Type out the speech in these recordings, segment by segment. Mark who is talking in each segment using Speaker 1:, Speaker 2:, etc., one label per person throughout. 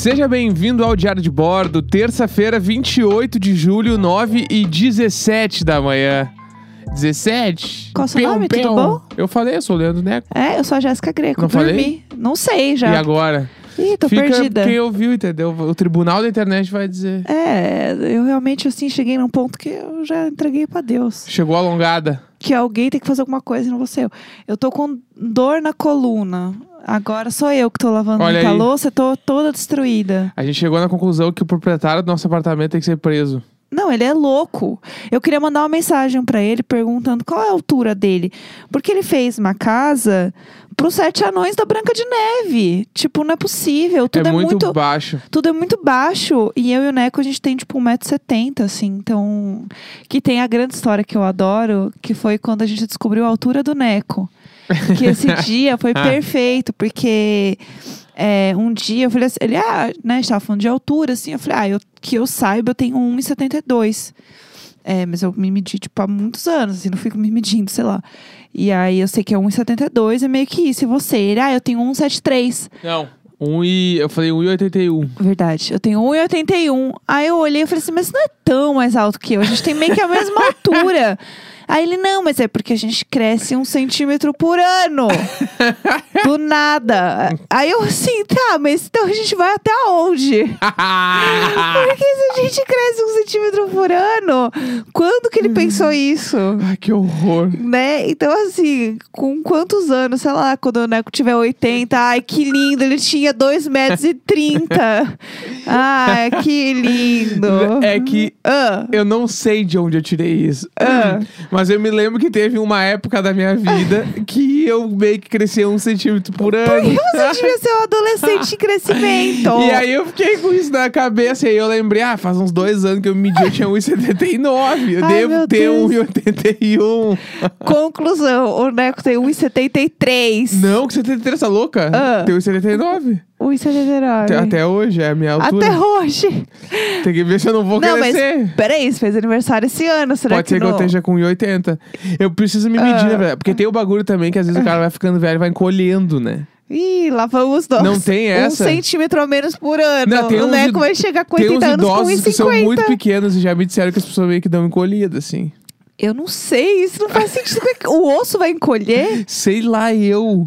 Speaker 1: Seja bem-vindo ao Diário de Bordo, terça-feira, 28 de julho, 9 e 17 da manhã. 17?
Speaker 2: Qual seu nome? Tudo bom?
Speaker 1: Eu falei, eu sou o Leandro Neco.
Speaker 2: É, eu sou a Jéssica Greco.
Speaker 1: Não
Speaker 2: dormi.
Speaker 1: falei?
Speaker 2: Não sei já.
Speaker 1: E agora?
Speaker 2: Ih, tô
Speaker 1: Fica
Speaker 2: perdida.
Speaker 1: quem ouviu, entendeu? O tribunal da internet vai dizer.
Speaker 2: É, eu realmente assim cheguei num ponto que eu já entreguei pra Deus.
Speaker 1: Chegou alongada.
Speaker 2: Que alguém tem que fazer alguma coisa e não vou ser eu. Eu tô com dor na coluna. Agora sou eu que tô lavando
Speaker 1: Olha
Speaker 2: muita
Speaker 1: aí.
Speaker 2: louça, tô toda destruída.
Speaker 1: A gente chegou na conclusão que o proprietário do nosso apartamento tem que ser preso.
Speaker 2: Não, ele é louco. Eu queria mandar uma mensagem pra ele perguntando qual é a altura dele. Porque ele fez uma casa pros sete anões da Branca de Neve. Tipo, não é possível. Tudo
Speaker 1: é
Speaker 2: é,
Speaker 1: muito, baixo.
Speaker 2: Tudo é muito baixo. E eu e o Neco, a gente tem, tipo, 1,70m, assim. Então. Que tem a grande história que eu adoro, que foi quando a gente descobriu a altura do Neco. Que esse dia foi perfeito, porque. é, um dia eu falei assim, ele, ah, né, a gente tava falando de altura, assim, eu falei, ah, eu, que eu saiba, eu tenho 1,72. É, mas eu me medi, tipo, há muitos anos, assim, não fico me medindo, sei lá. E aí eu sei que é 1,72 é meio que isso. E você? Ele, ah, eu tenho 1,73.
Speaker 1: Não. Um e... Eu falei 1,81.
Speaker 2: Verdade. Eu tenho 1,81. Aí eu olhei e falei assim, mas não é tão mais alto que eu. A gente tem meio que a mesma altura. Aí ele, não, mas é porque a gente cresce um centímetro por ano. Do nada. Aí eu assim, tá, mas então a gente vai até onde? Porque se a gente cresce um centímetro por ano, quando que ele pensou isso?
Speaker 1: Ai, que horror.
Speaker 2: Né? Então, assim, com quantos anos, sei lá, quando o Neco tiver 80, ai, que lindo, ele tinha 2 metros e 30. Ai, que lindo.
Speaker 1: É que
Speaker 2: Ah,
Speaker 1: eu não sei de onde eu tirei isso.
Speaker 2: Ah.
Speaker 1: Mas eu me lembro que teve uma época da minha vida que eu meio que crescia um centímetro por ano.
Speaker 2: você devia ser um adolescente em crescimento.
Speaker 1: E aí eu fiquei com isso na cabeça. E aí eu lembrei, ah, faz uns dois anos que eu medi, eu tinha 1,79. Eu
Speaker 2: Ai,
Speaker 1: devo ter
Speaker 2: Deus.
Speaker 1: 1,81.
Speaker 2: Conclusão, o Neco tem 1,73.
Speaker 1: Não, que 73, tá louca?
Speaker 2: Ah.
Speaker 1: Tem 1,79.
Speaker 2: 1,79.
Speaker 1: Até, até hoje, é a minha altura.
Speaker 2: Até hoje.
Speaker 1: Tem que ver se eu não vou
Speaker 2: Não, mas
Speaker 1: crescer.
Speaker 2: peraí, você fez aniversário esse ano, será
Speaker 1: Pode
Speaker 2: que
Speaker 1: ser que
Speaker 2: não?
Speaker 1: eu esteja com 1,80. Eu preciso me medir,
Speaker 2: Ah.
Speaker 1: velho? Porque tem o bagulho também que às vezes o cara vai ficando velho e vai encolhendo, né?
Speaker 2: Ih, lá vamos nós.
Speaker 1: Não tem essa?
Speaker 2: Um centímetro a menos por ano.
Speaker 1: Não, tem
Speaker 2: o Neco vai chegar com
Speaker 1: Tem
Speaker 2: 80
Speaker 1: uns
Speaker 2: anos com
Speaker 1: idosos que são
Speaker 2: 1,50.
Speaker 1: muito pequenos e já me disseram que as pessoas meio que dão encolhida, assim.
Speaker 2: Eu não sei, isso não faz sentido. É O osso vai encolher?
Speaker 1: Sei lá, eu.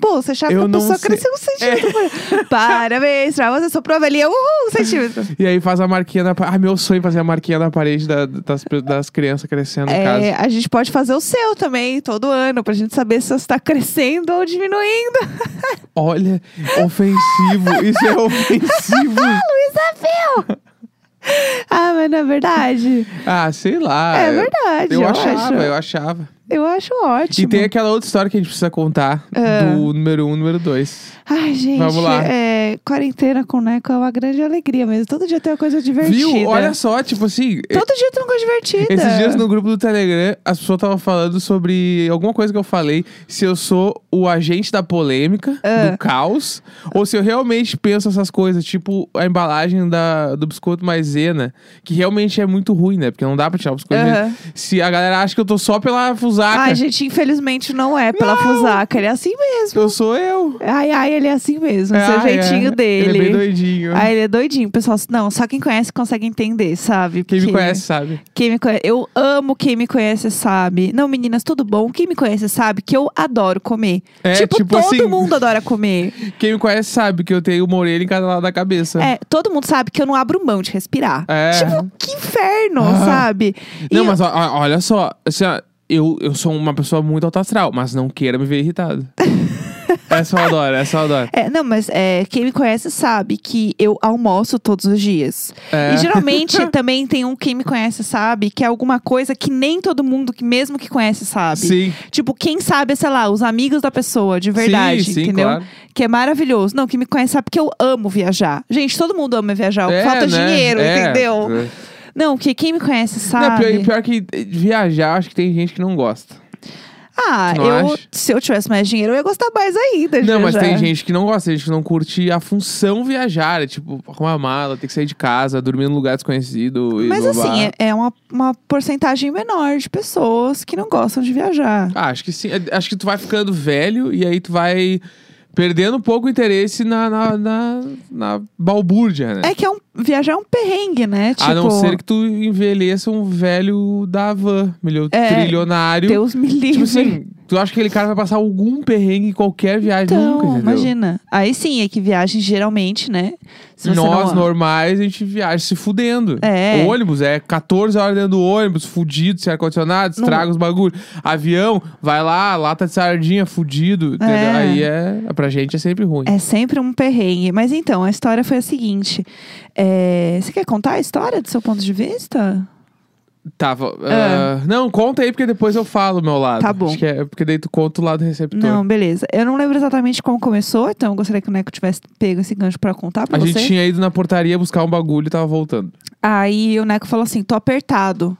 Speaker 2: Pô, você achava
Speaker 1: Eu
Speaker 2: que a pessoa
Speaker 1: sei.
Speaker 2: cresceu um centímetro ano. Parabéns pra você, sua prova ali é uhul, um centímetro.
Speaker 1: E aí faz a marquinha na parede. Ah, meu sonho é fazer a marquinha na parede da- das, das crianças crescendo em
Speaker 2: É,
Speaker 1: casa.
Speaker 2: a gente pode fazer o seu também, todo ano, pra gente saber se você tá crescendo ou diminuindo.
Speaker 1: Olha, ofensivo. Isso é ofensivo.
Speaker 2: Luísa Phil! Ah, mas não é verdade?
Speaker 1: Ah, sei lá.
Speaker 2: é verdade,
Speaker 1: Eu
Speaker 2: eu,
Speaker 1: achava,
Speaker 2: acho.
Speaker 1: eu achava.
Speaker 2: Eu acho ótimo.
Speaker 1: E tem aquela outra história que a gente precisa contar
Speaker 2: Ah.
Speaker 1: do número um, número dois.
Speaker 2: Ai, gente,
Speaker 1: Vamos lá.
Speaker 2: é, quarentena com o Neco é uma grande alegria, mas todo dia tem uma coisa divertida.
Speaker 1: Viu? Olha só, tipo assim.
Speaker 2: Todo dia tem uma coisa divertida.
Speaker 1: Esses dias no grupo do Telegram, as pessoas estavam falando sobre alguma coisa que eu falei. Se eu sou o agente da polêmica,
Speaker 2: Ah.
Speaker 1: do caos, ou se eu realmente penso essas coisas, tipo a embalagem da, do biscoito maisena, que realmente é muito ruim, né? Porque não dá pra tirar o biscoito. Se a galera acha que eu tô só pela fusaca,
Speaker 2: Ai, gente, infelizmente não é pela fusaca, ele é assim mesmo.
Speaker 1: eu sou eu.
Speaker 2: Ai, ai, ele é assim mesmo, esse é o
Speaker 1: Ai,
Speaker 2: jeitinho
Speaker 1: é.
Speaker 2: dele.
Speaker 1: Ele é bem doidinho.
Speaker 2: Ai, ele é doidinho, pessoal. Não, só quem conhece consegue entender, sabe?
Speaker 1: Quem me
Speaker 2: Porque-
Speaker 1: conhece sabe.
Speaker 2: Quem me conhece, eu amo quem me conhece sabe. Não, meninas, tudo bom? Quem me conhece sabe que eu adoro comer.
Speaker 1: É,
Speaker 2: tipo,
Speaker 1: tipo
Speaker 2: todo
Speaker 1: assim-
Speaker 2: mundo adora comer.
Speaker 1: Quem me conhece sabe que eu tenho uma orelha em cada lado da cabeça.
Speaker 2: É, todo mundo sabe que eu não abro mão de respirar.
Speaker 1: É.
Speaker 2: Tipo, que inferno,
Speaker 1: Ah.
Speaker 2: sabe?
Speaker 1: Não,
Speaker 2: E-
Speaker 1: mas ó, olha só, assim, ó, eu, eu sou uma pessoa muito alto astral, mas não queira me ver irritado. essa eu adoro, essa eu adoro.
Speaker 2: É, não, mas é, quem me conhece sabe que eu almoço todos os dias.
Speaker 1: É.
Speaker 2: E geralmente também tem um quem me conhece sabe que é alguma coisa que nem todo mundo, que mesmo que conhece, sabe.
Speaker 1: Sim,
Speaker 2: Tipo, quem sabe, sei lá, os amigos da pessoa, de verdade,
Speaker 1: sim, sim,
Speaker 2: entendeu?
Speaker 1: claro.
Speaker 2: Que é maravilhoso. Não, quem me conhece sabe que eu amo viajar. Gente, todo mundo ama viajar.
Speaker 1: É,
Speaker 2: Falta
Speaker 1: né?
Speaker 2: dinheiro,
Speaker 1: É.
Speaker 2: entendeu?
Speaker 1: É.
Speaker 2: Não, que quem me conhece
Speaker 1: Não,
Speaker 2: sabe.
Speaker 1: pior, pior que viajar, acho que tem gente que não gosta.
Speaker 2: Ah,
Speaker 1: não
Speaker 2: eu,
Speaker 1: acha?
Speaker 2: se eu tivesse mais dinheiro, eu ia gostar mais ainda de
Speaker 1: Não, mas
Speaker 2: viajar.
Speaker 1: tem gente que não gosta, tem gente que não curte a função viajar. É tipo, arrumar a mala, ter que sair de casa, dormir num lugar desconhecido.
Speaker 2: Mas assim, é, é uma, uma porcentagem menor de pessoas que não gostam de viajar.
Speaker 1: Ah, acho que sim. É, Acho que tu vai ficando velho e aí tu vai perdendo um pouco o interesse na, na, na, na balbúrdia, né?
Speaker 2: É que é um, viajar é um perrengue, né? Tipo,
Speaker 1: A não ser que tu envelheça um velho da van, milho-
Speaker 2: É,
Speaker 1: trilionário.
Speaker 2: Deus me livre.
Speaker 1: Tipo assim, tu acha que aquele cara vai passar algum perrengue em qualquer viagem
Speaker 2: Então,
Speaker 1: nunca,
Speaker 2: imagina. Aí sim, é que viagem geralmente, né?
Speaker 1: Nós,
Speaker 2: não...
Speaker 1: normais, a gente viaja se fudendo.
Speaker 2: É.
Speaker 1: O ônibus é 14 horas dentro do ônibus, fudido, sem ar-condicionado, estraga os bagulho. Avião, vai lá, lata de sardinha, fudido.
Speaker 2: É.
Speaker 1: Aí é, pra gente é sempre ruim.
Speaker 2: É sempre um perrengue. Mas então, a história foi a seguinte. É, Você quer contar a história do seu ponto de vista?
Speaker 1: Tava. ah, não, conta aí, porque depois eu falo o meu lado.
Speaker 2: Tá bom.
Speaker 1: Acho que é porque daí tu conta o lado receptor.
Speaker 2: Não, beleza. Eu não lembro exatamente como começou, então eu gostaria que o Neco tivesse pego esse gancho pra contar pra
Speaker 1: a
Speaker 2: você.
Speaker 1: gente tinha ido na portaria buscar um bagulho e tava voltando.
Speaker 2: Aí o Neco falou assim: tô apertado.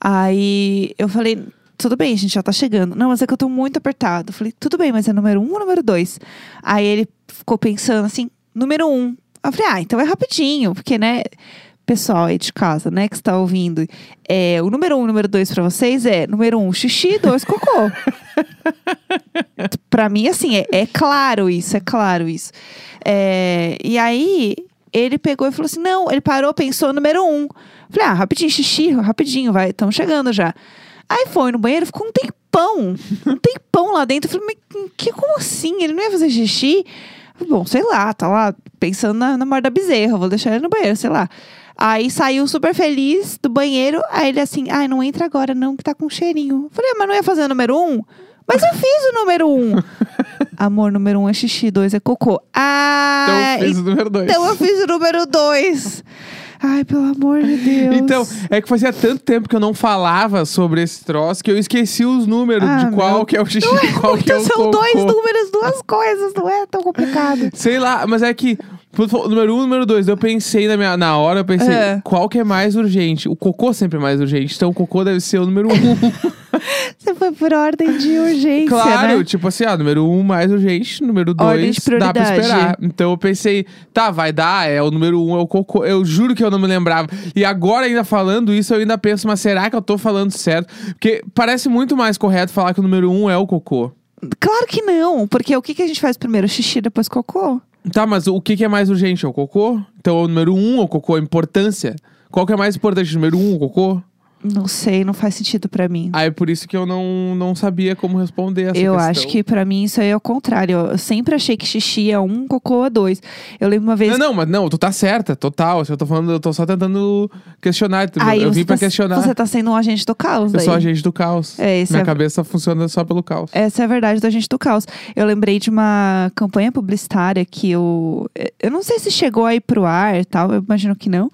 Speaker 2: Aí eu falei. Tudo bem, a gente já tá chegando. Não, mas é que eu tô muito apertado. Eu falei, tudo bem, mas é número um ou número dois? Aí ele ficou pensando assim, número um. Eu falei, ah, então é rapidinho, porque, né, pessoal aí de casa, né, que está ouvindo, é, o número um e o número dois pra vocês é número um, xixi, dois, cocô. pra mim, assim, é, é claro isso, é claro isso. É, e aí, ele pegou e falou assim: não, ele parou, pensou número um. Falei, ah, rapidinho, xixi, rapidinho, vai, estamos chegando já. Aí foi no banheiro, ficou um tempão, um tempão lá dentro. Falei, mas que, como assim? Ele não ia fazer xixi? Bom, sei lá, tá lá pensando na, na morte da bezerra, vou deixar ele no banheiro, sei lá. Aí saiu super feliz do banheiro, aí ele assim, ai, não entra agora não, que tá com cheirinho. Falei, ah, mas não ia fazer o número um? Mas eu fiz o número um. Amor, número um é xixi, dois é cocô. Ah,
Speaker 1: Então eu fiz o número dois.
Speaker 2: então eu fiz o número dois. Ai, pelo amor de Deus.
Speaker 1: Então, é que fazia tanto tempo que eu não falava sobre esse troço que eu esqueci os números
Speaker 2: Ah,
Speaker 1: de qual
Speaker 2: meu-
Speaker 1: que é o xixi e qual que é
Speaker 2: Então
Speaker 1: o
Speaker 2: são
Speaker 1: cocô.
Speaker 2: dois números, duas coisas, não é tão complicado.
Speaker 1: Sei lá, mas é que número um, número dois, eu pensei na, minha, na hora, eu pensei,
Speaker 2: É.
Speaker 1: qual que é mais urgente? O cocô sempre é mais urgente, então o cocô deve ser o número um.
Speaker 2: Você foi por ordem de urgência,
Speaker 1: claro,
Speaker 2: né?
Speaker 1: tipo assim, ah, número um mais urgente, número dois dá pra esperar. Então eu pensei, tá, vai dar, é o número um, é o cocô. Eu juro que eu não me lembrava. E agora, ainda falando isso, eu ainda penso, mas será que eu tô falando certo? Porque parece muito mais correto falar que o número um é o cocô.
Speaker 2: Claro que não, porque o que, que a gente faz primeiro? Xixi, depois cocô?
Speaker 1: Tá, mas o que, que é mais urgente? É o cocô? Então o número um, o cocô, a importância. Qual que é mais importante, número um, o cocô?
Speaker 2: Não sei, não faz sentido pra mim.
Speaker 1: Aí por isso que eu não, não sabia como responder essa
Speaker 2: eu
Speaker 1: questão.
Speaker 2: acho que pra mim isso aí é o contrário. Eu sempre achei que xixi é um, cocô é dois. Eu lembro uma vez.
Speaker 1: Não, não, mas não, tu tá certa, total. Eu tô falando, eu tô só tentando questionar.
Speaker 2: Aí
Speaker 1: eu vim pra
Speaker 2: tá-
Speaker 1: questionar.
Speaker 2: Você tá sendo um agente do caos
Speaker 1: Eu
Speaker 2: daí.
Speaker 1: sou agente do caos.
Speaker 2: É, esse
Speaker 1: Minha
Speaker 2: é-
Speaker 1: cabeça funciona só pelo caos.
Speaker 2: Essa é a verdade do agente do caos. Eu lembrei de uma campanha publicitária que eu. Eu não sei se chegou aí pro ar e tal, eu imagino que não.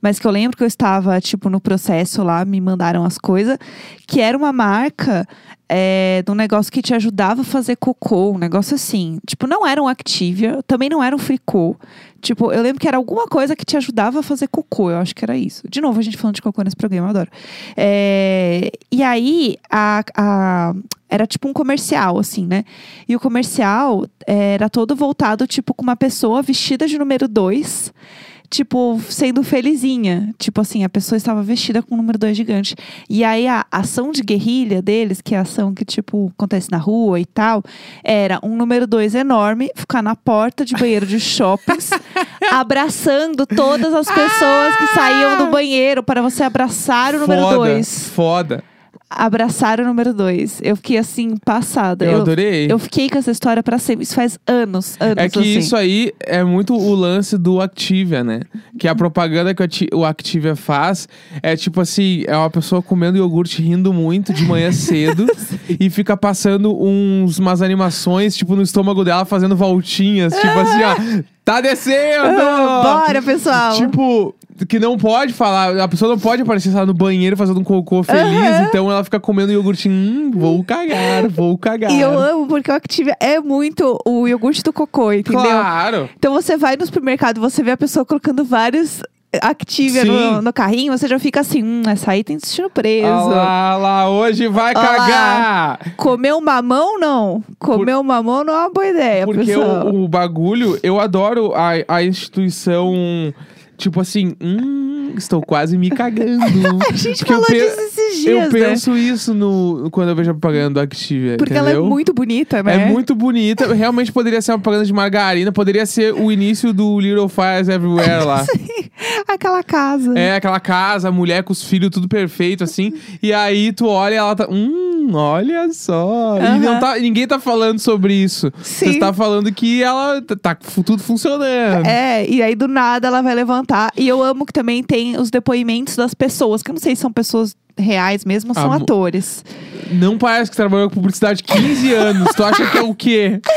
Speaker 2: Mas que eu lembro que eu estava, tipo, no processo lá, me mandaram as coisas. Que era uma marca é, de um negócio que te ajudava a fazer cocô, um negócio assim. Tipo, não era um Activia, também não era um Fricô. Tipo, eu lembro que era alguma coisa que te ajudava a fazer cocô, eu acho que era isso. De novo, a gente falando de cocô nesse programa, eu adoro. É, e aí, a, a- era tipo um comercial, assim, né? E o comercial era todo voltado, tipo, com uma pessoa vestida de número dois tipo, sendo felizinha. Tipo assim, a pessoa estava vestida com o número 2 gigante. E aí a ação de guerrilha deles, que é a ação que, tipo, acontece na rua e tal, era um número 2 enorme, ficar na porta de banheiro de shoppings, abraçando todas as pessoas que saíam do banheiro para você abraçar o número
Speaker 1: foda,
Speaker 2: 2.
Speaker 1: foda.
Speaker 2: Abraçar o número 2. Eu fiquei assim, passada.
Speaker 1: Eu, adorei.
Speaker 2: Eu fiquei com essa história para sempre. Isso faz anos, anos
Speaker 1: É que
Speaker 2: assim.
Speaker 1: isso aí é muito o lance do Activia, né? Que a propaganda que o Acti- o Activia faz é tipo assim: é uma pessoa comendo iogurte rindo muito de manhã cedo e fica passando uns, umas animações, tipo, no estômago dela fazendo voltinhas, tipo assim, ó, tá descendo!
Speaker 2: Ah, Bora, pessoal!
Speaker 1: Tipo, que não pode falar, a pessoa não pode aparecer lá, no banheiro fazendo um cocô feliz,
Speaker 2: Aham.
Speaker 1: então ela fica comendo iogurte, hum, vou cagar, vou cagar.
Speaker 2: E eu amo, porque o Activia é muito o iogurte do cocô, entendeu?
Speaker 1: Claro!
Speaker 2: Então você vai no supermercado, você vê a pessoa colocando vários Activia no, no carrinho, você já fica assim, hum, essa aí tem intestino preso.
Speaker 1: Ah lá, hoje vai
Speaker 2: Olha lá.
Speaker 1: cagar!
Speaker 2: Comer um mamão, não. Comer um mamão não é uma boa ideia,
Speaker 1: Porque
Speaker 2: pessoal.
Speaker 1: o, o bagulho, eu adoro a, a instituição, tipo assim, hum, estou quase me cagando.
Speaker 2: A gente
Speaker 1: Porque
Speaker 2: falou disso esses dias,
Speaker 1: Eu
Speaker 2: né?
Speaker 1: penso isso no, quando eu vejo a propaganda do Activia,
Speaker 2: Porque
Speaker 1: entendeu?
Speaker 2: ela é muito bonita, né?
Speaker 1: É muito bonita. Realmente poderia ser uma propaganda de margarina. Poderia ser o início do Little Fires Everywhere lá.
Speaker 2: Aquela casa.
Speaker 1: É, aquela casa, a mulher com os filhos, tudo perfeito, assim. E aí tu olha e ela tá. Hum, olha só. E não tá, ninguém tá falando sobre isso.
Speaker 2: Sim.
Speaker 1: Você tá falando que ela tá, tá tudo funcionando.
Speaker 2: É, e aí do nada ela vai levantar. E eu amo que também tem os depoimentos das pessoas, que eu não sei se são pessoas reais mesmo ou são
Speaker 1: Ah,
Speaker 2: atores.
Speaker 1: Não parece que trabalhou com publicidade 15 anos. Tu acha que é o quê?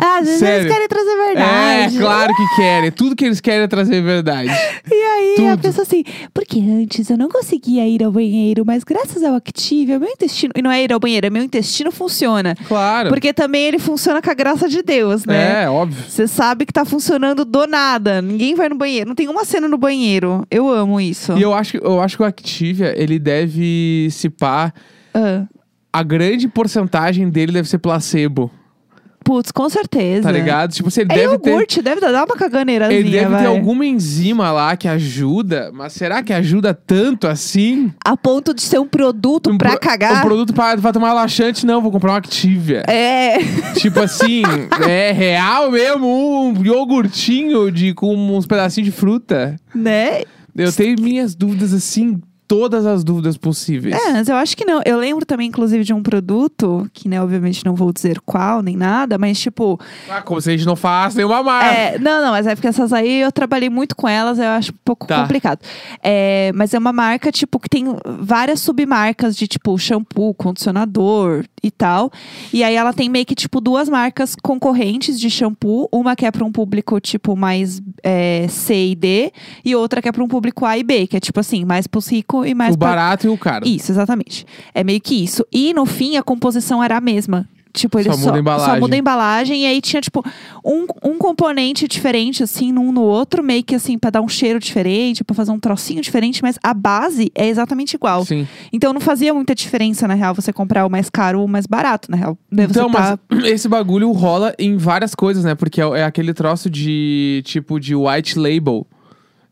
Speaker 2: Ah, às vezes
Speaker 1: Sério?
Speaker 2: eles querem trazer
Speaker 1: É,
Speaker 2: verdade.
Speaker 1: claro que querem. Tudo que eles querem é trazer verdade.
Speaker 2: E aí a
Speaker 1: Tudo.
Speaker 2: pessoa assim, porque antes eu não conseguia ir ao banheiro, mas graças ao Activia, meu intestino. E não é ir ao banheiro, é meu intestino funciona.
Speaker 1: Claro.
Speaker 2: Porque também ele funciona com a graça de Deus, né?
Speaker 1: É, óbvio.
Speaker 2: Você sabe que tá funcionando do nada. Ninguém vai no banheiro. Não tem uma cena no banheiro. Eu amo isso.
Speaker 1: E eu acho, eu acho que o Activia, ele deve se pá.
Speaker 2: Ah,
Speaker 1: A grande porcentagem dele deve ser placebo,
Speaker 2: putz, com certeza.
Speaker 1: tá ligado? Tipo, se ele
Speaker 2: É
Speaker 1: deve ter.
Speaker 2: iogurte, deve dar uma caganeirazinha,
Speaker 1: Ele deve
Speaker 2: vai.
Speaker 1: ter alguma enzima lá que ajuda, mas será que ajuda tanto assim?
Speaker 2: A ponto de ser um produto
Speaker 1: Um
Speaker 2: pra
Speaker 1: pro-
Speaker 2: cagar.
Speaker 1: Um produto pra, pra tomar laxante, não, vou comprar um Activia.
Speaker 2: É.
Speaker 1: Tipo assim, é real mesmo, um iogurtinho de, com uns pedacinhos de fruta.
Speaker 2: né?
Speaker 1: Eu tenho minhas dúvidas, assim, todas as dúvidas possíveis.
Speaker 2: É, mas eu acho que não. Eu lembro também, inclusive, de um produto, que, né, obviamente não vou dizer qual nem nada, mas tipo.
Speaker 1: Ah, como se a gente não faz nenhuma marca.
Speaker 2: É, não, não, mas é porque essas aí eu trabalhei muito com elas, eu acho um pouco
Speaker 1: Tá.
Speaker 2: complicado. É, mas é uma marca, tipo, que tem várias submarcas de, tipo, shampoo, condicionador e tal. E aí ela tem meio que, tipo, duas marcas concorrentes de shampoo. Uma que é para um público, tipo, mais é, C e D, e outra que é para um público A e B, que é, tipo assim, mais pros ricos e mais
Speaker 1: o
Speaker 2: pra
Speaker 1: barato e o caro.
Speaker 2: isso, exatamente. É meio que isso. E no fim, a composição era a mesma. Tipo, ele
Speaker 1: Só
Speaker 2: só,
Speaker 1: muda
Speaker 2: só muda a embalagem. E aí tinha, tipo, um, um componente diferente, assim, num no outro, meio que assim, pra dar um cheiro diferente, pra fazer um trocinho diferente, mas a base é exatamente igual.
Speaker 1: Sim.
Speaker 2: Então não fazia muita diferença, na real, você comprar o mais caro ou o mais barato, na real. Daí
Speaker 1: Então,
Speaker 2: tá-
Speaker 1: mas esse bagulho rola em várias coisas, né? Porque é, é aquele troço de, tipo, de white label.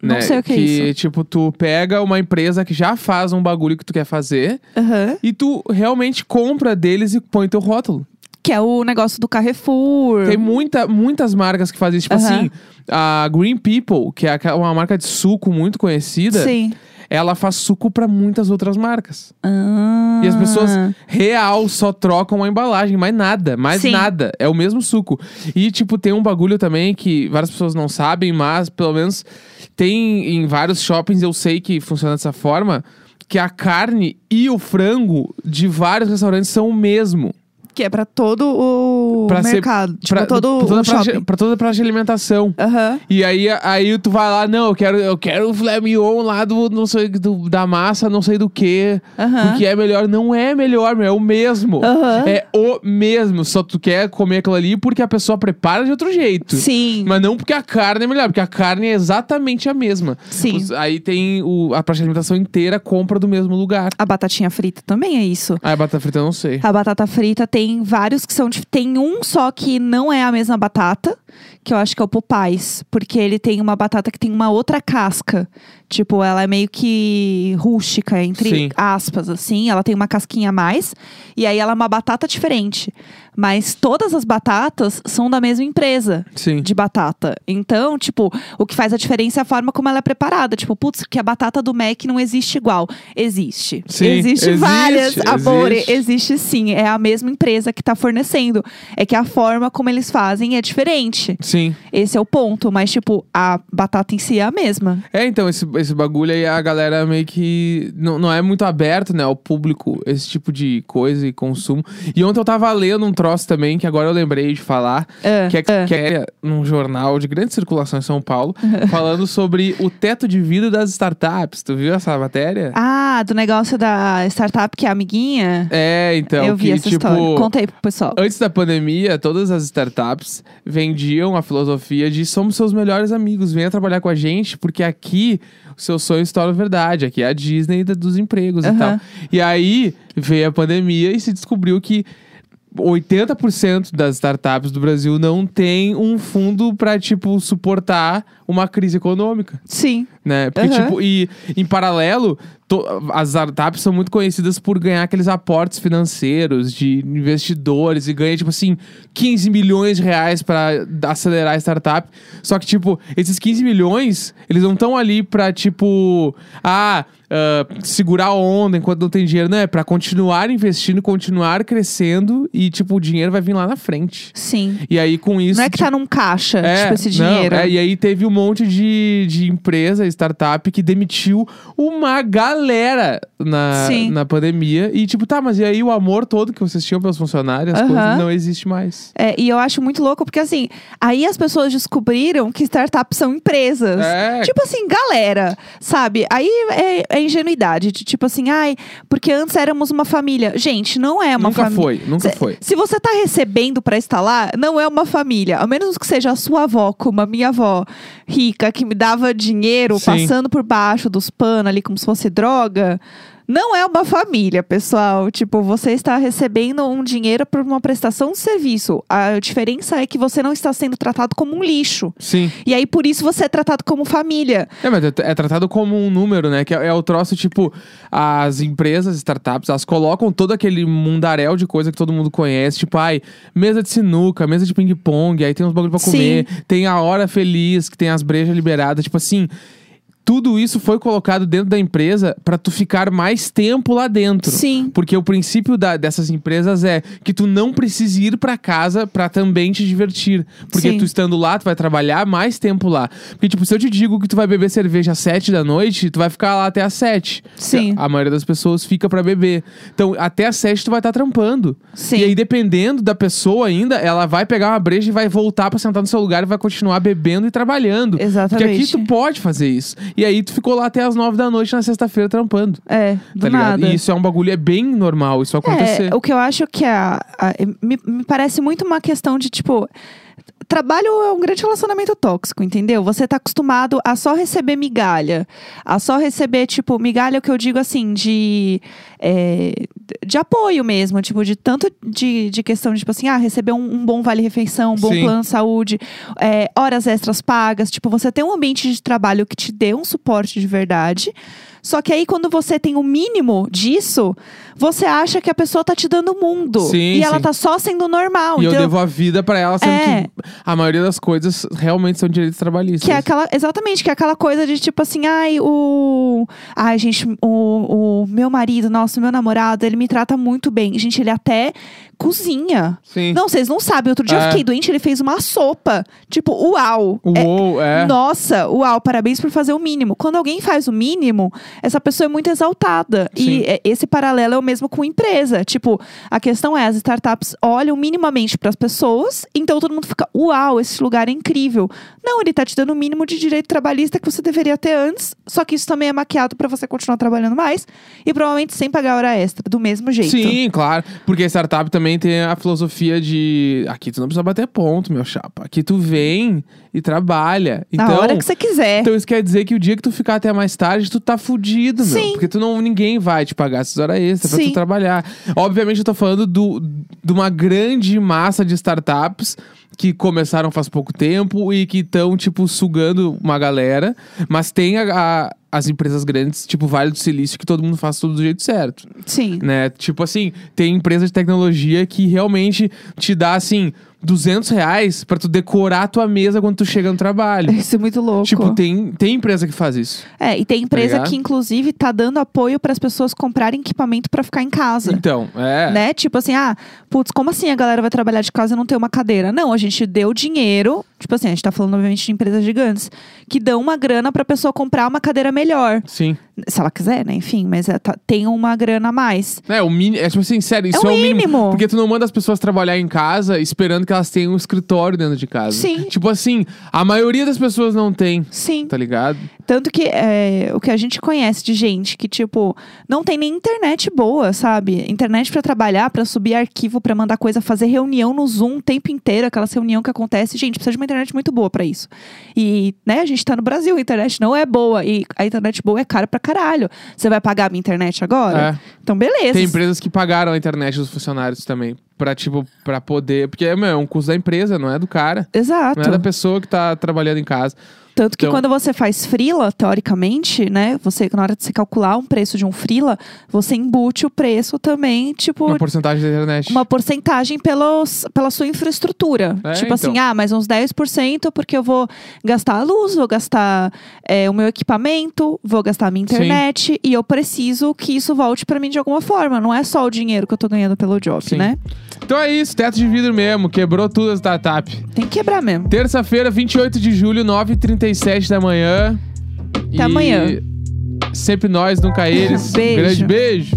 Speaker 2: Não
Speaker 1: né?
Speaker 2: sei o que é isso.
Speaker 1: tipo, tu pega uma empresa que já faz um bagulho que tu quer fazer
Speaker 2: Aham.
Speaker 1: e tu realmente compra deles e põe teu rótulo.
Speaker 2: Que é o negócio do Carrefour.
Speaker 1: Tem muita, muitas marcas que fazem isso. Tipo
Speaker 2: Aham.
Speaker 1: assim, a Green People, que é uma marca de suco muito conhecida,
Speaker 2: Sim.
Speaker 1: ela faz suco pra muitas outras marcas.
Speaker 2: Ah.
Speaker 1: E as pessoas real só trocam a embalagem, mais nada, mais
Speaker 2: Sim.
Speaker 1: nada. É o mesmo suco. E, tipo, tem um bagulho também que várias pessoas não sabem, mas pelo menos tem em vários shoppings, eu sei que funciona dessa forma, que a carne e o frango de vários restaurantes são o mesmo.
Speaker 2: Que é pra todo o
Speaker 1: Pra ser-
Speaker 2: mercado. Tipo,
Speaker 1: Pra,
Speaker 2: todo
Speaker 1: pra toda
Speaker 2: shopping.
Speaker 1: pra toda praça de alimentação.
Speaker 2: Aham.
Speaker 1: E aí, aí tu vai lá, não, eu quero, eu quero o filé mignon lá do, não sei, do, da massa, não sei do que.
Speaker 2: Aham.
Speaker 1: O que é melhor. Não é melhor, meu, é o mesmo.
Speaker 2: Aham.
Speaker 1: É o mesmo. Só tu quer comer aquilo ali porque a pessoa prepara de outro jeito.
Speaker 2: Sim.
Speaker 1: Mas não porque a carne é melhor, porque a carne é exatamente a mesma.
Speaker 2: Sim.
Speaker 1: Os- aí tem o, a praça de alimentação inteira compra do mesmo lugar.
Speaker 2: A batatinha frita também é isso.
Speaker 1: Ah, a batata frita eu não sei.
Speaker 2: A batata frita tem vários que são. dif- Tem um só que não é a mesma batata, que eu acho que é o Popeyes. Porque ele tem uma batata que tem uma outra casca. Tipo, ela é meio que rústica, entre
Speaker 1: Sim.
Speaker 2: aspas, assim. Ela tem uma casquinha a mais. E aí ela é uma batata diferente. Mas todas as batatas são da mesma empresa
Speaker 1: Sim.
Speaker 2: de batata. Então, tipo, o que faz a diferença é a forma como ela é preparada. Tipo, putz, que a batata do Mac não existe igual. Existe.
Speaker 1: Sim,
Speaker 2: existe,
Speaker 1: existe,
Speaker 2: várias. Amor,
Speaker 1: existe.
Speaker 2: existe sim. É a mesma empresa que tá fornecendo. É que a forma como eles fazem é diferente.
Speaker 1: Sim.
Speaker 2: Esse é o ponto. Mas, tipo, a batata em si é a mesma.
Speaker 1: É, então, esse, esse bagulho aí, a galera meio que não, não é muito aberto, né, ao público, esse tipo de coisa e consumo. E ontem eu tava lendo um troço também, que agora eu lembrei de falar,
Speaker 2: Ah,
Speaker 1: que é,
Speaker 2: ah.
Speaker 1: que é num jornal de grande circulação em São Paulo, falando sobre o teto de vida das startups. Tu viu essa matéria?
Speaker 2: Ah, do negócio da startup que é amiguinha?
Speaker 1: É, então,
Speaker 2: eu vi
Speaker 1: que
Speaker 2: essa
Speaker 1: tipo...
Speaker 2: história. Conta aí pro pessoal.
Speaker 1: Antes da pandemia, todas as startups vendiam a filosofia de somos seus melhores amigos, venha trabalhar com a gente, porque aqui o seu sonho se torna verdade. Aqui é a Disney dos empregos e
Speaker 2: Aham.
Speaker 1: tal. E aí veio a pandemia e se descobriu que 80% das startups do Brasil não tem um fundo pra, tipo, suportar uma crise econômica,
Speaker 2: Sim.
Speaker 1: né? Porque,
Speaker 2: Aham.
Speaker 1: tipo, e em paralelo, as startups são muito conhecidas por ganhar aqueles aportes financeiros de investidores e ganha, tipo assim, 15 milhões de reais pra acelerar a startup. Só que, tipo, esses 15 milhões, eles não estão ali pra, tipo, ah, ah, segurar a onda enquanto não tem dinheiro. Não, é pra continuar investindo, continuar crescendo e, tipo, o dinheiro vai vir lá na frente.
Speaker 2: Sim.
Speaker 1: E aí, com isso.
Speaker 2: Não é que tá num caixa, tipo, esse
Speaker 1: não,
Speaker 2: dinheiro.
Speaker 1: é, e aí teve um monte de, de empresa, startup, que demitiu uma galera na,
Speaker 2: Sim.
Speaker 1: na pandemia. E tipo, tá, mas e aí o amor todo que vocês tinham pelos funcionários, as
Speaker 2: Aham.
Speaker 1: coisas não existe mais.
Speaker 2: É, e eu acho muito louco, porque assim, aí as pessoas descobriram que startups são empresas.
Speaker 1: É.
Speaker 2: Tipo assim, galera, sabe? Aí é, é ingenuidade. de tipo assim, ai, porque antes éramos uma família. Gente, não é uma
Speaker 1: nunca
Speaker 2: família.
Speaker 1: foi, nunca
Speaker 2: Se-
Speaker 1: foi.
Speaker 2: Se você tá recebendo pra instalar, não é uma família. A menos que seja a sua avó, como a minha avó rica, que me dava dinheiro
Speaker 1: Sim.
Speaker 2: passando por baixo dos panos ali como se fosse droga. Não é uma família, pessoal. Tipo, você está recebendo um dinheiro por uma prestação de serviço. A diferença é que você não está sendo tratado como um lixo.
Speaker 1: Sim.
Speaker 2: E aí, por isso, você é tratado como família.
Speaker 1: É, mas é, é tratado como um número, né? Que é, é o troço, tipo, as empresas, startups, elas colocam todo aquele mundaréu de coisa que todo mundo conhece. Tipo, ai, mesa de sinuca, mesa de ping-pong, aí tem uns bagulho pra comer, tem a hora feliz, que tem as brejas liberadas. Tipo assim, tudo isso foi colocado dentro da empresa pra tu ficar mais tempo lá dentro.
Speaker 2: Sim.
Speaker 1: Porque o princípio da- dessas empresas é que tu não precise ir pra casa pra também te divertir. Porque
Speaker 2: Sim.
Speaker 1: tu estando lá, tu vai trabalhar mais tempo lá. Porque, tipo, se eu te digo que tu vai beber cerveja às sete da noite, tu vai ficar lá até às sete.
Speaker 2: Sim.
Speaker 1: A maioria das pessoas fica pra beber. Então, até às sete tu vai estar trampando.
Speaker 2: Sim.
Speaker 1: E aí, dependendo da pessoa ainda, ela vai pegar uma breja e vai voltar pra sentar no seu lugar e vai continuar bebendo e trabalhando.
Speaker 2: Exatamente.
Speaker 1: Porque aqui tu pode fazer isso. E aí tu ficou lá até as nove da noite na sexta-feira trampando.
Speaker 2: É, do
Speaker 1: Tá ligado?
Speaker 2: nada.
Speaker 1: E isso é um bagulho, é bem normal isso acontecer.
Speaker 2: É, o que eu acho que a, a- me, me parece muito uma questão de, tipo. Trabalho é um grande relacionamento tóxico, entendeu? Você tá acostumado a só receber migalha. A só receber, tipo, migalha, o que eu digo assim, de. é, de apoio mesmo, tipo, de tanto de, de questão de, tipo assim, ah, receber um, um bom vale-refeição, um bom
Speaker 1: Sim.
Speaker 2: plano de saúde, é, horas extras pagas. Tipo, você tem um ambiente de trabalho que te dê um suporte de verdade. Só que aí, quando você tem o mínimo disso, você acha que a pessoa tá te dando o mundo.
Speaker 1: Sim,
Speaker 2: e ela
Speaker 1: sim.
Speaker 2: tá só sendo normal.
Speaker 1: E eu
Speaker 2: entendeu?
Speaker 1: devo a vida pra ela, sendo
Speaker 2: É.
Speaker 1: que a maioria das coisas realmente são direitos trabalhistas.
Speaker 2: Que é aquela, exatamente, que é aquela coisa de tipo assim, ai, o. Ai, gente, o, o meu marido, nosso, meu namorado, ele me trata muito bem. Gente, ele até cozinha.
Speaker 1: Sim.
Speaker 2: Não, vocês não sabem. Outro dia eu
Speaker 1: É.
Speaker 2: fiquei doente, ele fez uma sopa. Tipo, uau. É-
Speaker 1: Uou, é.
Speaker 2: Nossa, uau, parabéns por fazer o mínimo. Quando alguém faz o mínimo, essa pessoa é muito exaltada.
Speaker 1: Sim.
Speaker 2: E é, esse paralelo é o mesmo com empresa. Tipo, a questão é, as startups olham minimamente para as pessoas, então todo mundo fica, uau, esse lugar é incrível. Não, ele tá te dando o mínimo de direito trabalhista que você deveria ter antes, só que isso também é maquiado para você continuar trabalhando mais e provavelmente sem pagar hora extra, do mesmo jeito.
Speaker 1: Sim, claro. Porque startup também tem a filosofia de aqui tu não precisa bater ponto, meu chapa. Aqui tu vem e trabalha.
Speaker 2: Na
Speaker 1: Então,
Speaker 2: hora que você quiser.
Speaker 1: então isso quer dizer que o dia que tu ficar até mais tarde, tu tá fudido, meu.
Speaker 2: Sim.
Speaker 1: Porque tu não, ninguém vai te pagar essas horas extras pra
Speaker 2: Sim.
Speaker 1: tu trabalhar. Obviamente eu tô falando do, de uma grande massa de startups que começaram faz pouco tempo e que estão, tipo, sugando uma galera. Mas tem a- a- as empresas grandes, tipo Vale do Silício, que todo mundo faz tudo do jeito certo
Speaker 2: Sim.
Speaker 1: né? Tipo assim, tem empresa de tecnologia que realmente te dá, assim, 200 reais pra tu decorar a tua mesa quando tu chega no trabalho.
Speaker 2: Isso é muito louco.
Speaker 1: tipo, tem, tem empresa que faz isso.
Speaker 2: É, e tem empresa
Speaker 1: ligado?
Speaker 2: que, inclusive, tá dando apoio para as pessoas comprarem equipamento para ficar em casa.
Speaker 1: Então, é.
Speaker 2: Né? Tipo assim, ah, putz, como assim a galera vai trabalhar de casa e não ter uma cadeira? Não, a gente deu dinheiro, tipo assim, a gente tá falando, obviamente, de empresas gigantes, que dão uma grana pra pessoa comprar uma cadeira melhor.
Speaker 1: Sim.
Speaker 2: Se ela quiser, né? Enfim, mas é, tá- tem uma grana a mais.
Speaker 1: É, o mini, é tipo assim, sério, isso
Speaker 2: É
Speaker 1: é,
Speaker 2: o
Speaker 1: o mínimo.
Speaker 2: mínimo.
Speaker 1: Porque tu não manda as pessoas trabalhar em casa esperando que elas tenham um escritório dentro de casa.
Speaker 2: Sim.
Speaker 1: Tipo assim, a maioria das pessoas não tem,
Speaker 2: Sim.
Speaker 1: tá ligado?
Speaker 2: Tanto que é, o que a gente conhece de gente que, tipo, não tem nem internet boa, sabe? Internet pra trabalhar, pra subir arquivo, pra mandar coisa, fazer reunião no Zoom o tempo inteiro, aquela reunião que acontece. Gente, precisa de uma internet muito boa pra isso. E, né, a gente tá no Brasil, a internet não é boa. E a internet boa é cara pra caralho. Você vai pagar a minha internet agora?
Speaker 1: É.
Speaker 2: Então, beleza.
Speaker 1: Tem empresas que pagaram a internet dos funcionários também. Pra, tipo, pra poder. Porque meu, é um custo da empresa, não é do cara.
Speaker 2: Exato.
Speaker 1: Não é da pessoa que tá trabalhando em casa.
Speaker 2: Tanto que
Speaker 1: Então-
Speaker 2: quando você faz frila, teoricamente, né? Você, na hora de você calcular um preço de um frila, você embute o preço também, tipo,
Speaker 1: Uma porcentagem da internet.
Speaker 2: uma porcentagem pelos, pela sua infraestrutura.
Speaker 1: É,
Speaker 2: tipo assim,
Speaker 1: então.
Speaker 2: ah, mais uns 10% porque eu vou gastar a luz, vou gastar é, o meu equipamento, vou gastar a minha
Speaker 1: Sim.
Speaker 2: internet e eu preciso que isso volte pra mim de alguma forma. Não é só o dinheiro que eu tô ganhando pelo job,
Speaker 1: Sim.
Speaker 2: né?
Speaker 1: Então é isso, teto de vidro mesmo. Quebrou tudo a startup.
Speaker 2: Tem que quebrar mesmo.
Speaker 1: Terça-feira, 28 de julho, 47 da manhã.
Speaker 2: Até e amanhã.
Speaker 1: Sempre nós, nunca eles.
Speaker 2: beijo.
Speaker 1: Um grande beijo.